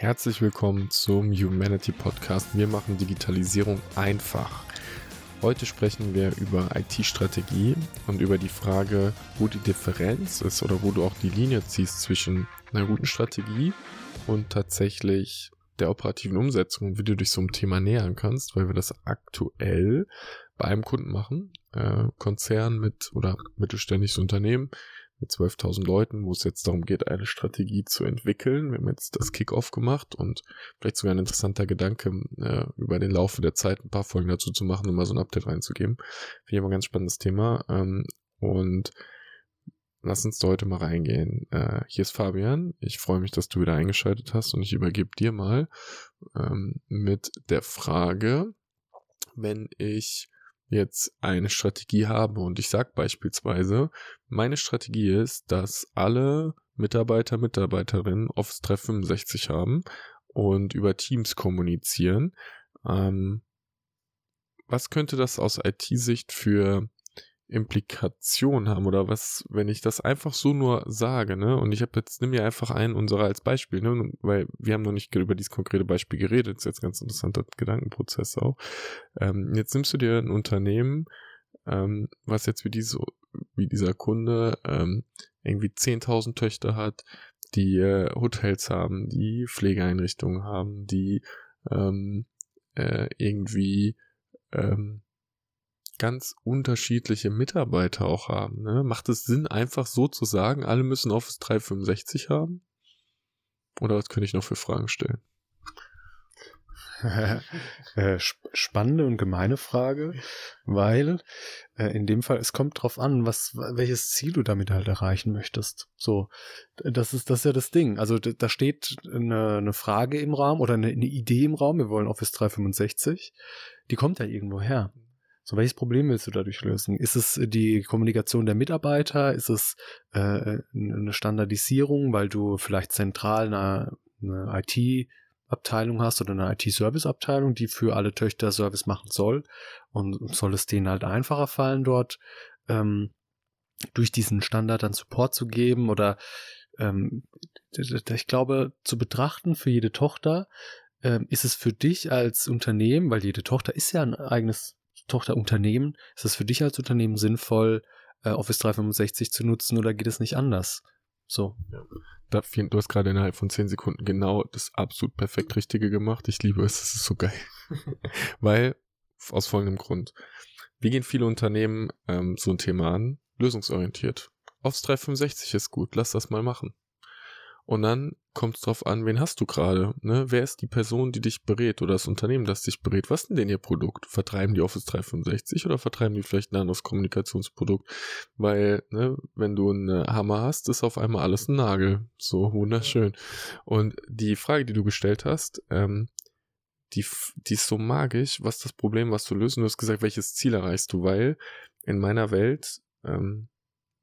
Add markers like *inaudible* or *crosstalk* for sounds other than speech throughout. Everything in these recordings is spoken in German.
Herzlich willkommen zum Humanity Podcast. Wir machen Digitalisierung einfach. Heute sprechen wir über IT-Strategie und über die Frage, wo die Differenz ist oder wo du auch die Linie ziehst zwischen einer guten Strategie und tatsächlich der operativen Umsetzung und wie du dich so einem Thema nähern kannst, weil wir das aktuell bei einem Kunden machen, äh, Konzern mit oder mittelständisches Unternehmen, mit 12.000 Leuten, wo es jetzt darum geht, eine Strategie zu entwickeln. Wir haben jetzt das Kick-Off gemacht und vielleicht sogar ein interessanter Gedanke, äh, über den Laufe der Zeit ein paar Folgen dazu zu machen und mal so ein Update reinzugeben. Finde ich immer ein ganz spannendes Thema. Ähm, und lass uns da heute mal reingehen. Äh, hier ist Fabian. Ich freue mich, dass du wieder eingeschaltet hast und ich übergebe dir mal ähm, mit der Frage, wenn ich jetzt eine Strategie habe und ich sage beispielsweise, meine Strategie ist, dass alle Mitarbeiter, Mitarbeiterinnen Office 365 haben und über Teams kommunizieren. Ähm, was könnte das aus IT-Sicht für Implikation haben oder was, wenn ich das einfach so nur sage, ne? Und ich habe jetzt nimm mir einfach einen unserer als Beispiel, ne? Weil wir haben noch nicht über dieses konkrete Beispiel geredet, ist jetzt ganz interessanter Gedankenprozess auch. Ähm, jetzt nimmst du dir ein Unternehmen, ähm, was jetzt wie diese, wie dieser Kunde ähm, irgendwie 10.000 Töchter hat, die äh, Hotels haben, die Pflegeeinrichtungen haben, die ähm, äh, irgendwie ähm, ganz unterschiedliche Mitarbeiter auch haben. Ne? Macht es Sinn, einfach so zu sagen, alle müssen Office 365 haben? Oder was könnte ich noch für Fragen stellen? *laughs* Äh, spannende und gemeine Frage, weil äh, in dem Fall es kommt drauf an, was welches Ziel du damit halt erreichen möchtest. So, das ist das ist ja das Ding. Also da steht eine, eine Frage im Raum oder eine, eine Idee im Raum. Wir wollen Office 365. Die kommt ja irgendwo her. So, welches Problem willst du dadurch lösen? Ist es die Kommunikation der Mitarbeiter? Ist es äh, eine Standardisierung, weil du vielleicht zentral eine, eine IT-Abteilung hast oder eine IT-Service-Abteilung, die für alle Töchter Service machen soll? Und soll es denen halt einfacher fallen, dort ähm, durch diesen Standard dann Support zu geben? Oder ähm, ich glaube, zu betrachten für jede Tochter, ähm, ist es für dich als Unternehmen, weil jede Tochter ist ja ein eigenes Tochterunternehmen, ist es für dich als Unternehmen sinnvoll, äh, Office 365 zu nutzen oder geht es nicht anders? So. Ja. Du hast gerade innerhalb von zehn Sekunden genau das absolut perfekt Richtige gemacht. Ich liebe es, es ist so geil. *laughs* Weil, aus folgendem Grund. Wie gehen viele Unternehmen ähm, so ein Thema an? Lösungsorientiert. Office 365 ist gut, lass das mal machen. Und dann kommt es drauf an, wen hast du gerade? Ne? Wer ist die Person, die dich berät oder das Unternehmen, das dich berät? Was ist denn ihr Produkt? Vertreiben die Office 365 oder vertreiben die vielleicht ein anderes Kommunikationsprodukt? Weil, ne, wenn du einen Hammer hast, ist auf einmal alles ein Nagel. So wunderschön. Und die Frage, die du gestellt hast, ähm, die, die ist so magisch. Was das Problem, was du löst? Und du hast gesagt, welches Ziel erreichst du? Weil in meiner Welt ähm,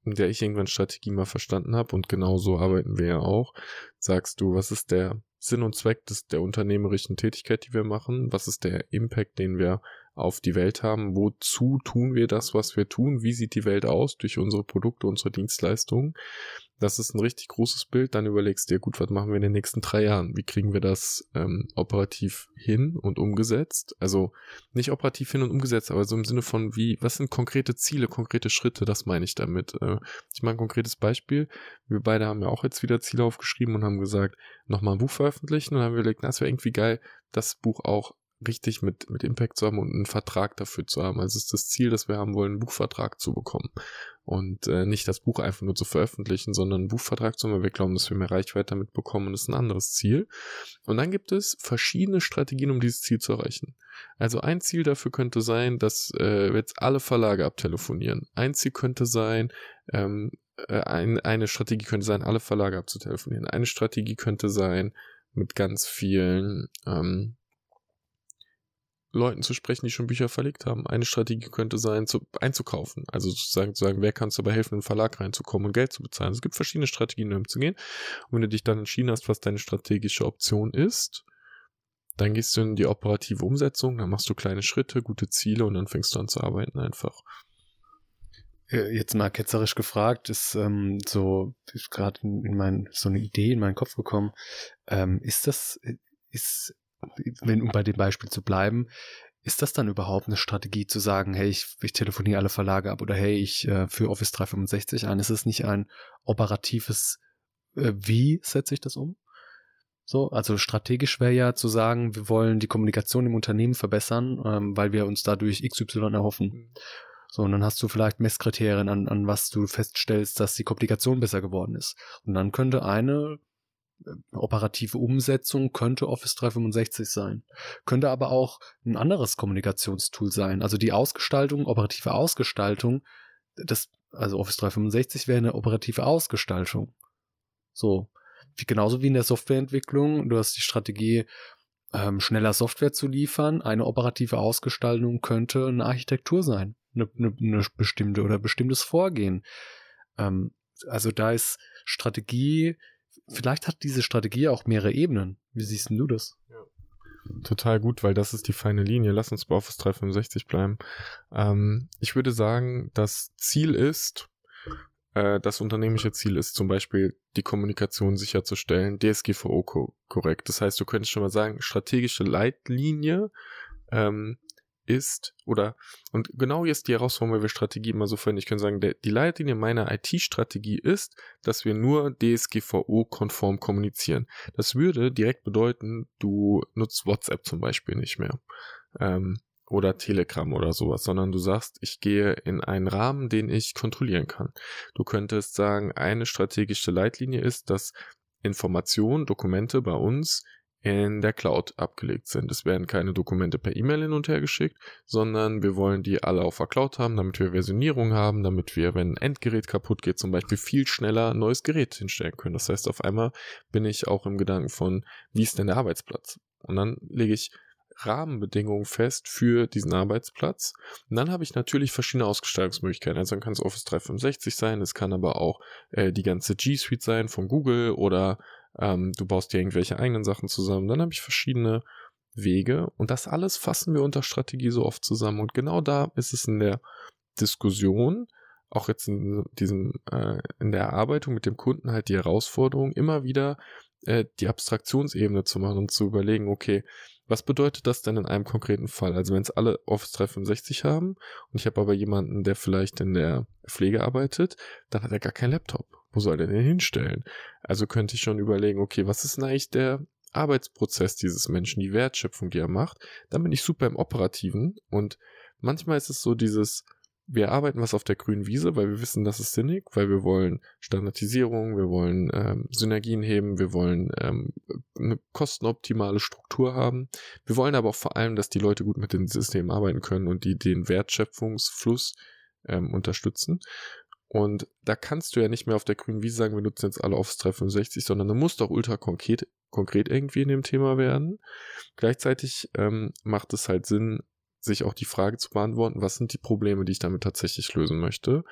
in der ich irgendwann Strategie mal verstanden habe und genauso arbeiten wir ja auch, sagst du, was ist der Sinn und Zweck des, der unternehmerischen Tätigkeit, die wir machen? Was ist der Impact, den wir auf die Welt haben? Wozu tun wir das, was wir tun? Wie sieht die Welt aus durch unsere Produkte, unsere Dienstleistungen? Das ist ein richtig großes Bild. Dann überlegst du dir, gut, was machen wir in den nächsten drei Jahren? Wie kriegen wir das ähm, operativ hin und umgesetzt? Also nicht operativ hin und umgesetzt, aber so im Sinne von wie, was sind konkrete Ziele, konkrete Schritte? Das meine ich damit. Äh, ich mache ein konkretes Beispiel. Wir beide haben ja auch jetzt wieder Ziele aufgeschrieben und haben gesagt, nochmal ein Buch veröffentlichen und haben wir überlegt, na, es wäre irgendwie geil, das Buch auch richtig mit, mit Impact zu haben und einen Vertrag dafür zu haben. Also es ist das Ziel, dass wir haben wollen, einen Buchvertrag zu bekommen. Und äh, nicht das Buch einfach nur zu veröffentlichen, sondern einen Buchvertrag zu haben. Wir glauben, dass wir mehr Reichweite damit bekommen und das ist ein anderes Ziel. Und dann gibt es verschiedene Strategien, um dieses Ziel zu erreichen. Also ein Ziel dafür könnte sein, dass äh, jetzt alle Verlage abtelefonieren. Ein Ziel könnte sein, ähm, äh, ein, eine Strategie könnte sein, alle Verlage abzutelefonieren. Eine Strategie könnte sein, mit ganz vielen ähm, Leuten zu sprechen, die schon Bücher verlegt haben. Eine Strategie könnte sein, zu, einzukaufen. Also sozusagen zu sagen, wer kann uns dabei helfen, in den Verlag reinzukommen und Geld zu bezahlen. es gibt verschiedene Strategien, um zu gehen. Und wenn du dich dann entschieden hast, was deine strategische Option ist, dann gehst du in die operative Umsetzung, dann machst du kleine Schritte, gute Ziele und dann fängst du an zu arbeiten einfach. äh, jetzt mal ketzerisch gefragt, ist ähm, so gerade in, in mein so eine Idee in meinen Kopf gekommen. Ähm, ist das ist wenn um bei dem Beispiel zu bleiben, ist das dann überhaupt eine Strategie zu sagen, hey, ich, ich telefoniere alle Verlage ab oder hey, ich äh, führe Office 365 ein? Ist es nicht ein operatives äh, Wie setze ich das um? So, also strategisch wäre ja zu sagen, wir wollen die Kommunikation im Unternehmen verbessern, ähm, weil wir uns dadurch XY erhoffen. Mhm. So, und dann hast du vielleicht Messkriterien, an, an was du feststellst, dass die Kommunikation besser geworden ist. Und dann könnte eine operative Umsetzung könnte Office 365 sein. Könnte aber auch ein anderes Kommunikationstool sein. Also die Ausgestaltung, operative Ausgestaltung, das, also Office 365 wäre eine operative Ausgestaltung. So. Wie, genauso wie in der Softwareentwicklung. Du hast die Strategie, ähm, schneller Software zu liefern. Eine operative Ausgestaltung könnte eine Architektur sein eine, eine, eine bestimmte oder bestimmtes Vorgehen. Ähm, also da ist Strategie, vielleicht hat diese Strategie auch mehrere Ebenen. Wie siehst du das? Total gut, weil das ist die feine Linie. Lass uns bei Office 365 bleiben. Ähm, ich würde sagen, das Ziel ist, äh, das unternehmische Ziel ist zum Beispiel, die Kommunikation sicherzustellen, DSGVO ko korrekt. Das heißt, du könntest schon mal sagen, strategische Leitlinie ähm, ist oder und genau jetzt die Herausforderung, weil wir Strategie immer so finden. Ich kann sagen, der, die Leitlinie meiner IT-Strategie ist, dass wir nur DSGVO-konform kommunizieren. Das würde direkt bedeuten, du nutzt WhatsApp zum Beispiel nicht mehr. Ähm, oder Telegram oder sowas, sondern du sagst, ich gehe in einen Rahmen, den ich kontrollieren kann. Du könntest sagen, eine strategische Leitlinie ist, dass Informationen, Dokumente bei uns in der Cloud abgelegt sind. Es werden keine Dokumente per E-Mail hin und her geschickt, sondern wir wollen die alle auf der Cloud haben, damit wir Versionierung haben, damit wir, wenn ein Endgerät kaputt geht, zum Beispiel viel schneller ein neues Gerät hinstellen können. Das heißt, auf einmal bin ich auch im Gedanken von, wie ist denn der Arbeitsplatz? Und dann lege ich Rahmenbedingungen fest für diesen Arbeitsplatz. Und dann habe ich natürlich verschiedene Ausgestaltungsmöglichkeiten. Also dann kann es Office 365 sein, es kann aber auch äh, die ganze G Suite sein von Google oder ähm, du baust dir irgendwelche eigenen Sachen zusammen. Dann habe ich verschiedene Wege und das alles fassen wir unter Strategie so oft zusammen. Und genau da ist es in der Diskussion, auch jetzt in diesem, äh, in der Erarbeitung mit dem Kunden halt die Herausforderung, immer wieder äh, die Abstraktionsebene zu machen und zu überlegen, okay, was bedeutet das denn in einem konkreten Fall? Also wenn es alle Office 365 haben und ich habe aber jemanden, der vielleicht in der Pflege arbeitet, dann hat er gar keinen Laptop. Wo soll der denn hinstellen? Also könnte ich schon überlegen, okay, was ist denn eigentlich der Arbeitsprozess dieses Menschen, die Wertschöpfung, die er macht? Dann bin ich super im Operativen und manchmal ist es so dieses, wir arbeiten was auf der grünen Wiese, weil wir wissen, das ist sinnig, weil wir wollen Standardisierung, wir wollen ähm, Synergien heben, wir wollen ähm, eine kostenoptimale Struktur haben. Wir wollen aber auch vor allem, dass die Leute gut mit den Systemen arbeiten können und die den Wertschöpfungsfluss ähm, unterstützen. Und da kannst du ja nicht mehr auf der grünen Wiese sagen, wir nutzen jetzt alle Office 365, sondern du musst auch ultra konkret, konkret irgendwie in dem Thema werden. Gleichzeitig ähm, macht es halt Sinn, sich auch die Frage zu beantworten, was sind die Probleme, die ich damit tatsächlich lösen möchte.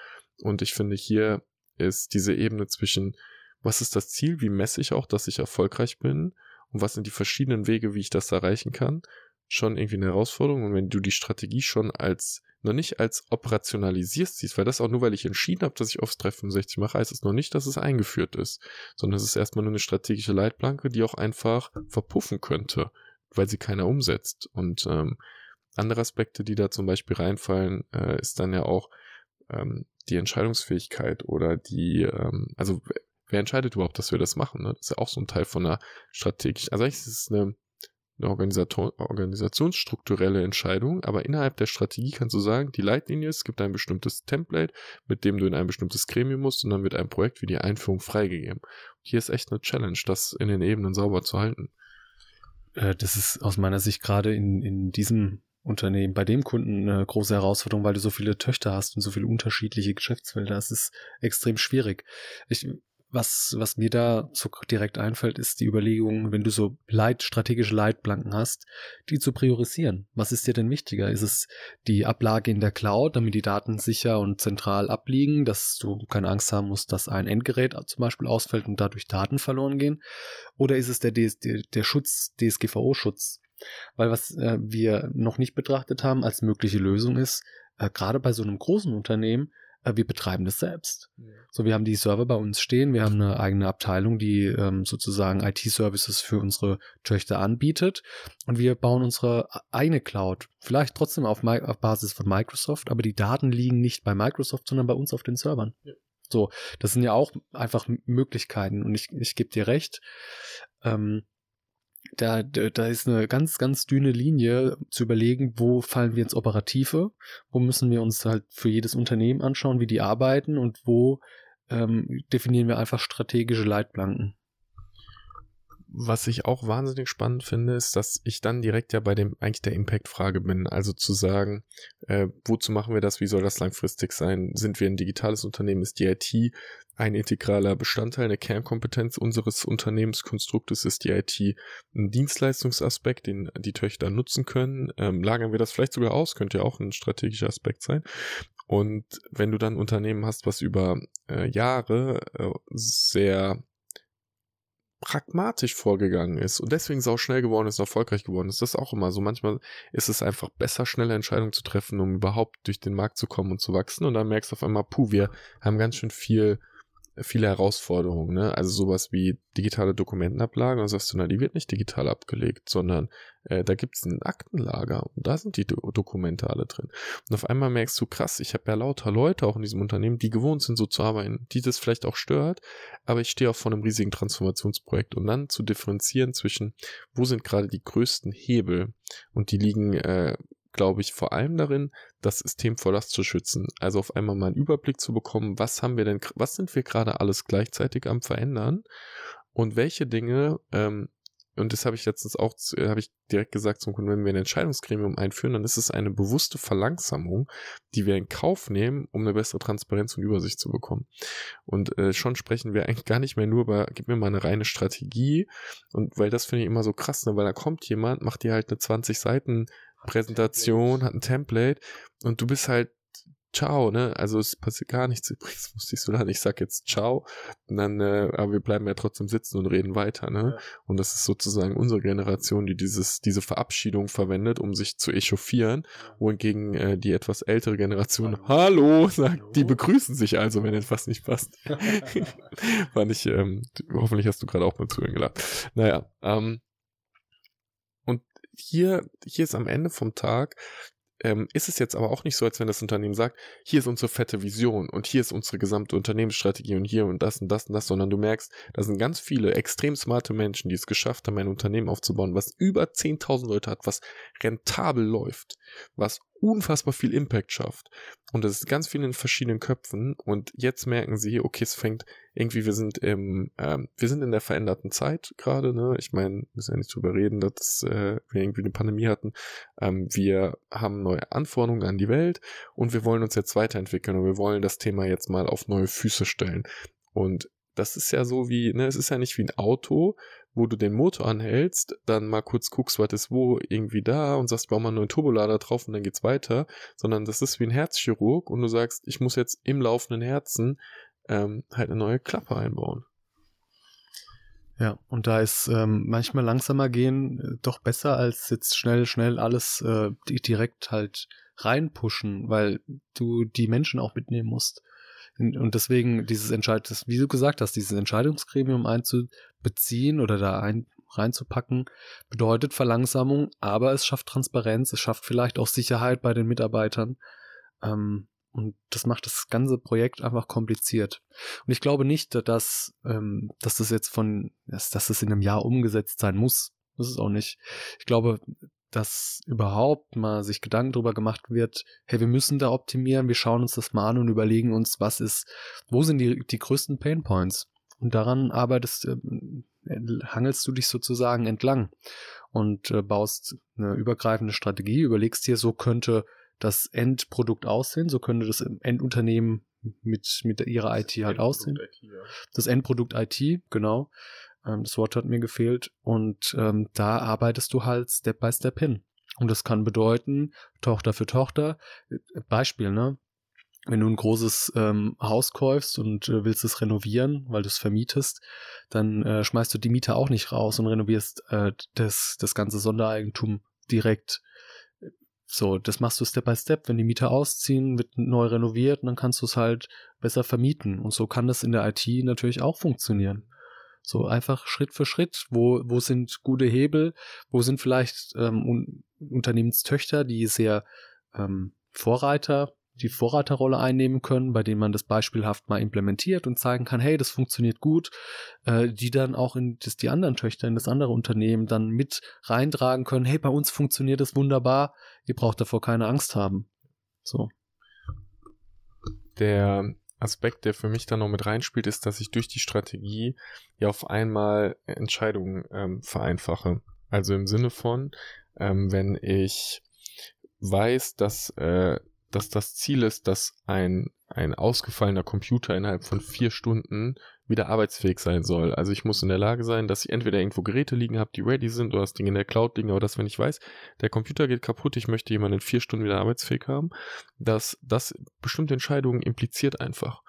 Und ich finde, hier ist diese Ebene zwischen, was ist das Ziel, wie messe ich auch, dass ich erfolgreich bin und was sind die verschiedenen Wege, wie ich das erreichen kann, schon irgendwie eine Herausforderung. Und wenn du die Strategie schon als noch nicht als operationalisierst siehst, weil das auch nur, weil ich entschieden habe, dass ich Office 365 mache, heißt es noch nicht, dass es eingeführt ist, sondern es ist erstmal nur eine strategische Leitplanke, die auch einfach verpuffen könnte, weil sie keiner umsetzt. Und ähm, andere Aspekte, die da zum Beispiel reinfallen, äh, ist dann ja auch ähm, die Entscheidungsfähigkeit oder die, ähm, also wer entscheidet überhaupt, dass wir das machen? Ne? Das ist ja auch so ein Teil von einer strategischen, also eigentlich ist es eine eine organisationsstrukturelle Entscheidung, aber innerhalb der Strategie kannst du sagen, die Leitlinie es gibt ein bestimmtes Template, mit dem du in ein bestimmtes Gremium musst und dann wird ein Projekt wie die Einführung freigegeben. Hier ist echt eine Challenge, das in den Ebenen sauber zu halten. Äh, das ist aus meiner Sicht gerade in, in diesem Unternehmen, bei dem Kunden eine große Herausforderung, weil du so viele Töchter hast und so viele unterschiedliche Geschäftsfelder. Das ist extrem schwierig. Ich was, was mir da so direkt einfällt, ist die Überlegung, wenn du so Leit, strategische Leitplanken hast, die zu priorisieren. Was ist dir denn wichtiger? Ist es die Ablage in der Cloud, damit die Daten sicher und zentral abliegen, dass du keine Angst haben musst, dass ein Endgerät zum Beispiel ausfällt und dadurch Daten verloren gehen? Oder ist es der, DS, der Schutz, DSGVO-Schutz? Weil was äh, wir noch nicht betrachtet haben als mögliche Lösung ist, äh, gerade bei so einem großen Unternehmen, wir betreiben das selbst. Ja. So, wir haben die Server bei uns stehen, wir haben eine eigene Abteilung, die ähm, sozusagen IT-Services für unsere Töchter anbietet und wir bauen unsere eigene Cloud. Vielleicht trotzdem auf, auf Basis von Microsoft, aber die Daten liegen nicht bei Microsoft, sondern bei uns auf den Servern. Ja. So, das sind ja auch einfach Möglichkeiten und ich, ich gebe dir recht. Ähm, da, da ist eine ganz, ganz dünne Linie zu überlegen, wo fallen wir ins Operative, wo müssen wir uns halt für jedes Unternehmen anschauen, wie die arbeiten und wo ähm, definieren wir einfach strategische Leitplanken was ich auch wahnsinnig spannend finde, ist, dass ich dann direkt ja bei dem eigentlich der Impact-Frage bin. Also zu sagen, äh, wozu machen wir das? Wie soll das langfristig sein? Sind wir ein digitales Unternehmen? Ist die IT ein integraler Bestandteil, eine Kernkompetenz unseres Unternehmenskonstruktes? Ist die IT ein Dienstleistungsaspekt, den die Töchter nutzen können? Ähm, lagern wir das vielleicht sogar aus? Könnte ja auch ein strategischer Aspekt sein. Und wenn du dann Unternehmen hast, was über äh, Jahre äh, sehr pragmatisch vorgegangen ist und deswegen sau schnell geworden ist, erfolgreich geworden ist. Das ist auch immer so. Manchmal ist es einfach besser, schnelle Entscheidungen zu treffen, um überhaupt durch den Markt zu kommen und zu wachsen. Und dann merkst du auf einmal, puh, wir haben ganz schön viel viele Herausforderungen, ne? Also sowas wie digitale Dokumentenablage und sagst du, na, die wird nicht digital abgelegt, sondern äh, da gibt's ein Aktenlager und da sind die Do Dokumente alle drin. Und auf einmal merkst du, krass, ich habe ja lauter Leute auch in diesem Unternehmen, die gewohnt sind, so zu arbeiten, die das vielleicht auch stört, aber ich stehe auch vor einem riesigen Transformationsprojekt und dann zu differenzieren zwischen, wo sind gerade die größten Hebel und die liegen äh, glaube ich, vor allem darin, das System vor Last zu schützen. Also auf einmal mal einen Überblick zu bekommen, was haben wir denn, was sind wir gerade alles gleichzeitig am verändern und welche Dinge, ähm, und das habe ich letztens auch, habe ich direkt gesagt zum Kunden, wenn wir ein Entscheidungsgremium einführen, dann ist es eine bewusste Verlangsamung, die wir in Kauf nehmen, um eine bessere Transparenz und Übersicht zu bekommen. Und äh, schon sprechen wir eigentlich gar nicht mehr nur über, gib mir mal eine reine Strategie. Und weil das finde ich immer so krass, ne? weil da kommt jemand, macht dir halt eine 20 Seiten Präsentation, hat ein Template und du bist halt ciao, ne? Also es passiert gar nichts. Übrigens *laughs* musste ich so lange, ich sag jetzt ciao, und dann, äh, aber wir bleiben ja trotzdem sitzen und reden weiter, ne? Ja. Und das ist sozusagen unsere Generation, die dieses, diese Verabschiedung verwendet, um sich zu echauffieren, wohingegen äh, die etwas ältere Generation Hallo, Hallo sagt, Hallo. die begrüßen sich also, wenn etwas nicht passt. *laughs* Fand ich, ähm, hoffentlich hast du gerade auch beim Zuhören gelacht. Naja, ähm, hier, hier ist am Ende vom Tag, ähm, ist es jetzt aber auch nicht so, als wenn das Unternehmen sagt, hier ist unsere fette Vision und hier ist unsere gesamte Unternehmensstrategie und hier und das und das und das, sondern du merkst, da sind ganz viele extrem smarte Menschen, die es geschafft haben, ein Unternehmen aufzubauen, was über 10.000 Leute hat, was rentabel läuft, was unfassbar viel Impact schafft. Und das ist ganz viel in verschiedenen Köpfen. Und jetzt merken sie, okay, es fängt irgendwie, wir sind im, ähm, wir sind in der veränderten Zeit gerade, ne? Ich meine, wir müssen ja nicht drüber reden, dass äh, wir irgendwie eine Pandemie hatten. Ähm, wir haben neue Anforderungen an die Welt und wir wollen uns jetzt weiterentwickeln und wir wollen das Thema jetzt mal auf neue Füße stellen. Und das ist ja so wie, ne, es ist ja nicht wie ein Auto, wo du den Motor anhältst, dann mal kurz guckst, was ist wo irgendwie da und sagst, bau mal einen neuen Turbolader drauf und dann geht's weiter, sondern das ist wie ein Herzchirurg und du sagst, ich muss jetzt im laufenden Herzen ähm, halt eine neue Klappe einbauen. Ja, und da ist ähm, manchmal langsamer gehen äh, doch besser als jetzt schnell, schnell alles äh, direkt halt reinpushen, weil du die Menschen auch mitnehmen musst. Und deswegen dieses Entscheid, wie du gesagt hast, dieses Entscheidungsgremium einzubeziehen oder da ein, reinzupacken, bedeutet Verlangsamung, aber es schafft Transparenz, es schafft vielleicht auch Sicherheit bei den Mitarbeitern. Ähm, und das macht das ganze Projekt einfach kompliziert. Und ich glaube nicht, dass, ähm, dass das jetzt von, dass, dass das in einem Jahr umgesetzt sein muss. Das ist auch nicht. Ich glaube, dass überhaupt mal sich Gedanken darüber gemacht wird, hey, wir müssen da optimieren, wir schauen uns das mal an und überlegen uns, was ist, wo sind die, die größten Pain Points? Und daran arbeitest, äh, hangelst du dich sozusagen entlang und äh, baust eine übergreifende Strategie, überlegst dir, so könnte das Endprodukt aussehen, so könnte das Endunternehmen mit, mit ihrer IT halt aussehen. IT, ja. Das Endprodukt IT, genau. Ähm, das Wort hat mir gefehlt. Und ähm, da arbeitest du halt Step by Step hin. Und das kann bedeuten, Tochter für Tochter. Äh, Beispiel, ne? Wenn du ein großes ähm, Haus kaufst und äh, willst es renovieren, weil du es vermietest, dann äh, schmeißt du die Miete auch nicht raus und renovierst äh, das, das ganze Sondereigentum direkt So, das machst du Step by Step. Wenn die Mieter ausziehen, wird neu renoviert und dann kannst du es halt besser vermieten. Und so kann das in der IT natürlich auch funktionieren. So einfach Schritt für Schritt. Wo, wo sind gute Hebel? Wo sind vielleicht ähm, Unternehmenstöchter, die sehr ähm, Vorreiter die Vorreiterrolle einnehmen können, bei denen man das beispielhaft mal implementiert und zeigen kann, hey, das funktioniert gut, äh, die dann auch in das, die anderen Töchter, in das andere Unternehmen dann mit reintragen können, hey, bei uns funktioniert das wunderbar, ihr braucht davor keine Angst haben. So. Der Aspekt, der für mich dann noch mit reinspielt, ist, dass ich durch die Strategie ja auf einmal Entscheidungen ähm, vereinfache. Also im Sinne von, ähm, wenn ich weiß, dass äh, dass das Ziel ist, dass ein, ein ausgefallener Computer innerhalb von vier Stunden wieder arbeitsfähig sein soll. Also ich muss in der Lage sein, dass ich entweder irgendwo Geräte liegen habe, die ready sind oder das Ding in der Cloud liegen, aber dass wenn ich weiß, der Computer geht kaputt, ich möchte jemanden in vier Stunden wieder arbeitsfähig haben, dass das bestimmte Entscheidungen impliziert einfach.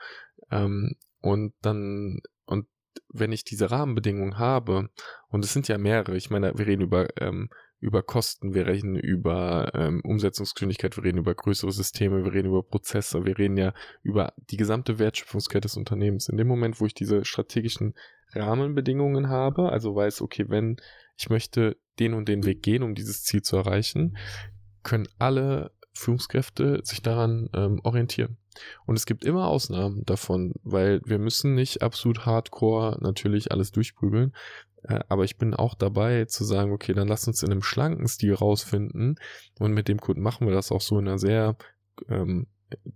Ähm, und dann, und wenn ich diese Rahmenbedingungen habe, und es sind ja mehrere, ich meine, wir reden über ähm, über Kosten, wir reden über ähm, Umsetzungsgeschwindigkeit, wir reden über größere Systeme, wir reden über Prozesse, wir reden ja über die gesamte Wertschöpfungskette des Unternehmens. In dem Moment, wo ich diese strategischen Rahmenbedingungen habe, also weiß, okay, wenn ich möchte den und den Weg gehen, um dieses Ziel zu erreichen, können alle Führungskräfte sich daran ähm, orientieren. Und es gibt immer Ausnahmen davon, weil wir müssen nicht absolut hardcore natürlich alles durchprügeln. Äh, aber ich bin auch dabei zu sagen, okay, dann lass uns in einem schlanken Stil rausfinden. Und mit dem Kunden machen wir das auch so in einer sehr ähm,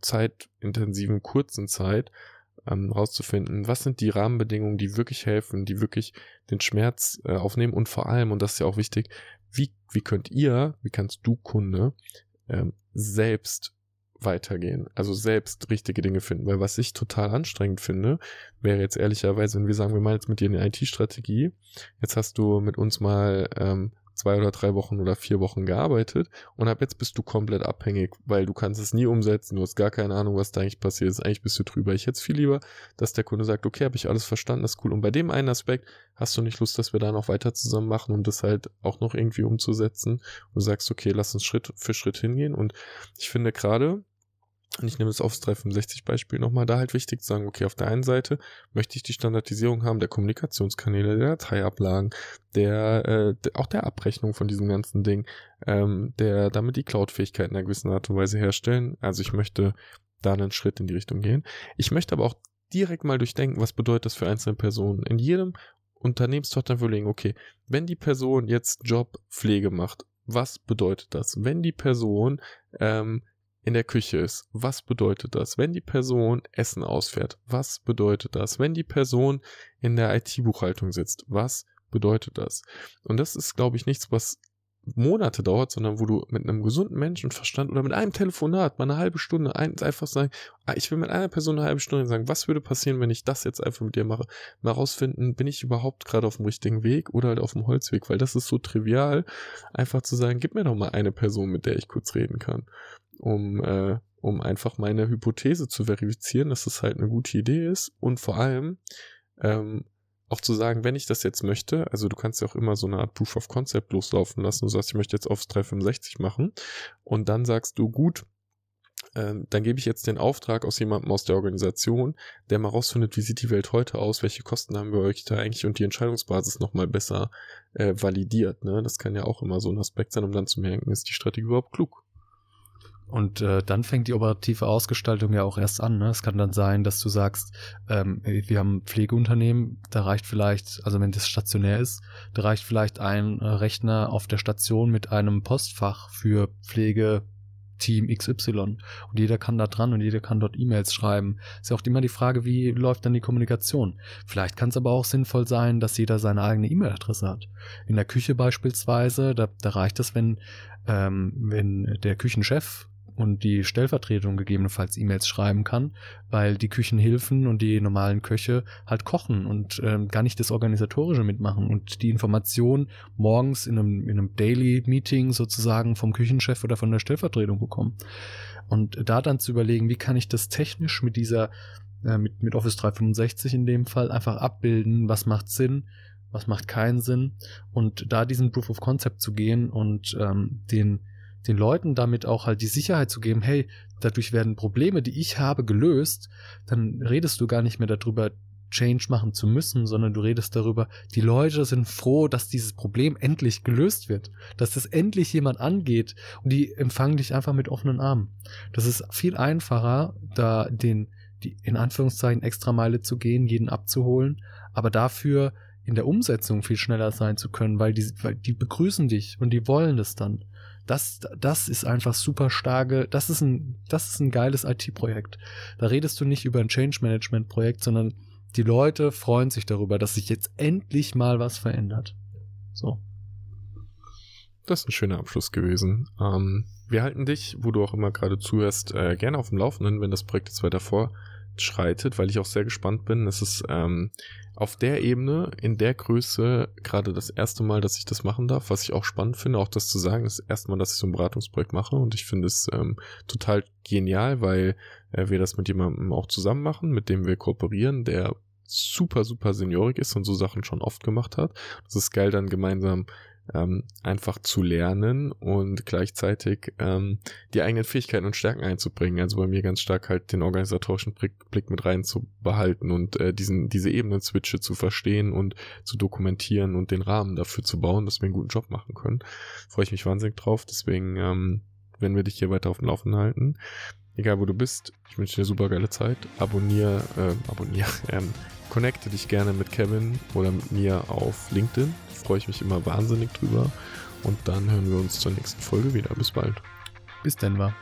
zeitintensiven, kurzen Zeit, ähm, rauszufinden, was sind die Rahmenbedingungen, die wirklich helfen, die wirklich den Schmerz äh, aufnehmen und vor allem, und das ist ja auch wichtig, wie, wie könnt ihr, wie kannst du Kunde ähm, selbst weitergehen. Also selbst richtige Dinge finden. Weil was ich total anstrengend finde, wäre jetzt ehrlicherweise, wenn wir sagen, wir machen jetzt mit dir eine IT-Strategie, jetzt hast du mit uns mal ähm, zwei oder drei Wochen oder vier Wochen gearbeitet und ab jetzt bist du komplett abhängig, weil du kannst es nie umsetzen, du hast gar keine Ahnung, was da eigentlich passiert ist, eigentlich bist du drüber. Ich hätte es viel lieber, dass der Kunde sagt, okay, habe ich alles verstanden, das ist cool. Und bei dem einen Aspekt hast du nicht Lust, dass wir da noch weiter zusammen machen, um das halt auch noch irgendwie umzusetzen. Und du sagst, okay, lass uns Schritt für Schritt hingehen. Und ich finde gerade, und ich nehme das Office 365 Beispiel nochmal, da halt wichtig zu sagen, okay, auf der einen Seite möchte ich die Standardisierung haben der Kommunikationskanäle, der Dateiablagen, der, äh, der auch der Abrechnung von diesem ganzen Ding, ähm, der damit die Cloud-Fähigkeit in einer gewissen Art und Weise herstellen. Also ich möchte da einen Schritt in die Richtung gehen. Ich möchte aber auch direkt mal durchdenken, was bedeutet das für einzelne Personen. In jedem Unternehmenstochter überlegen, okay, wenn die Person jetzt Jobpflege macht, was bedeutet das? Wenn die Person ähm, in der Küche ist, was bedeutet das? Wenn die Person Essen ausfährt, was bedeutet das? Wenn die Person in der IT-Buchhaltung sitzt, was bedeutet das? Und das ist, glaube ich, nichts, was Monate dauert, sondern wo du mit einem gesunden Menschenverstand oder mit einem Telefonat mal eine halbe Stunde ein, einfach sagen, ah, ich will mit einer Person eine halbe Stunde sagen, was würde passieren, wenn ich das jetzt einfach mit dir mache? Mal rausfinden, bin ich überhaupt gerade auf dem richtigen Weg oder halt auf dem Holzweg, weil das ist so trivial, einfach zu sagen, gib mir doch mal eine Person, mit der ich kurz reden kann um, äh, um einfach meine Hypothese zu verifizieren, dass es halt eine gute Idee ist und vor allem ähm, auch zu sagen, wenn ich das jetzt möchte, also du kannst ja auch immer so eine Art Proof of Concept loslaufen lassen. Du sagst, ich möchte jetzt Office 365 machen und dann sagst du, gut, ähm, dann gebe ich jetzt den Auftrag aus jemandem aus der Organisation, der mal rausfindet, wie sieht die Welt heute aus, welche Kosten haben wir euch da eigentlich und die Entscheidungsbasis nochmal besser äh, validiert. Ne? Das kann ja auch immer so ein Aspekt sein, um dann zu merken, ist die Strategie überhaupt klug. Und äh, dann fängt die operative Ausgestaltung ja auch erst an. Ne? Es kann dann sein, dass du sagst, ähm, wir haben Pflegeunternehmen, da reicht vielleicht, also wenn das stationär ist, da reicht vielleicht ein äh, Rechner auf der Station mit einem Postfach für Pflege Team XY. Und jeder kann da dran und jeder kann dort E-Mails schreiben. Ist ja auch immer die Frage, wie läuft dann die Kommunikation? Vielleicht kann es aber auch sinnvoll sein, dass jeder seine eigene E-Mail-Adresse hat. In der Küche beispielsweise, da, da reicht es, wenn, ähm, wenn der Küchenchef und die Stellvertretung gegebenenfalls E-Mails schreiben kann, weil die Küchenhilfen und die normalen Köche halt kochen und ähm, gar nicht das Organisatorische mitmachen und die Information morgens in einem, in einem Daily Meeting sozusagen vom Küchenchef oder von der Stellvertretung bekommen. Und da dann zu überlegen, wie kann ich das technisch mit dieser, äh, mit, mit Office 365 in dem Fall einfach abbilden, was macht Sinn, was macht keinen Sinn und da diesen Proof of Concept zu gehen und ähm, den den Leuten damit auch halt die Sicherheit zu geben, hey, dadurch werden Probleme, die ich habe, gelöst, dann redest du gar nicht mehr darüber, Change machen zu müssen, sondern du redest darüber, die Leute sind froh, dass dieses Problem endlich gelöst wird, dass das endlich jemand angeht und die empfangen dich einfach mit offenen Armen. Das ist viel einfacher, da den, die in Anführungszeichen extra Meile zu gehen, jeden abzuholen, aber dafür in der Umsetzung viel schneller sein zu können, weil die, weil die begrüßen dich und die wollen das dann. Das, das ist einfach super starke, das ist ein, das ist ein geiles IT-Projekt. Da redest du nicht über ein Change Management Projekt, sondern die Leute freuen sich darüber, dass sich jetzt endlich mal was verändert. So. Das ist ein schöner Abschluss gewesen. Ähm, wir halten dich, wo du auch immer gerade zuhörst, äh, gerne auf dem Laufenden, wenn das Projekt jetzt weiter fortschreitet, weil ich auch sehr gespannt bin. Es ist ähm, auf der Ebene, in der Größe, gerade das erste Mal, dass ich das machen darf, was ich auch spannend finde, auch das zu sagen, das erste Mal, dass ich so ein Beratungsprojekt mache und ich finde es ähm, total genial, weil äh, wir das mit jemandem auch zusammen machen, mit dem wir kooperieren, der super, super seniorig ist und so Sachen schon oft gemacht hat. Das ist geil, dann gemeinsam ähm, einfach zu lernen und gleichzeitig ähm, die eigenen Fähigkeiten und Stärken einzubringen. Also bei mir ganz stark halt den organisatorischen Blick, mit rein zu behalten und äh, diesen, diese Ebenen-Switche zu verstehen und zu dokumentieren und den Rahmen dafür zu bauen, dass wir einen guten Job machen können. Freue ich mich wahnsinnig drauf. Deswegen, ähm, wenn wir dich hier weiter auf dem Laufen halten, egal wo du bist, ich wünsche dir super geile Zeit. Abonnier, äh, abonnier, *laughs* ähm, connecte dich gerne mit Kevin oder mit mir auf LinkedIn freue ich mich immer wahnsinnig drüber. Und dann hören wir uns zur nächsten Folge wieder. Bis bald. Bis dann, war.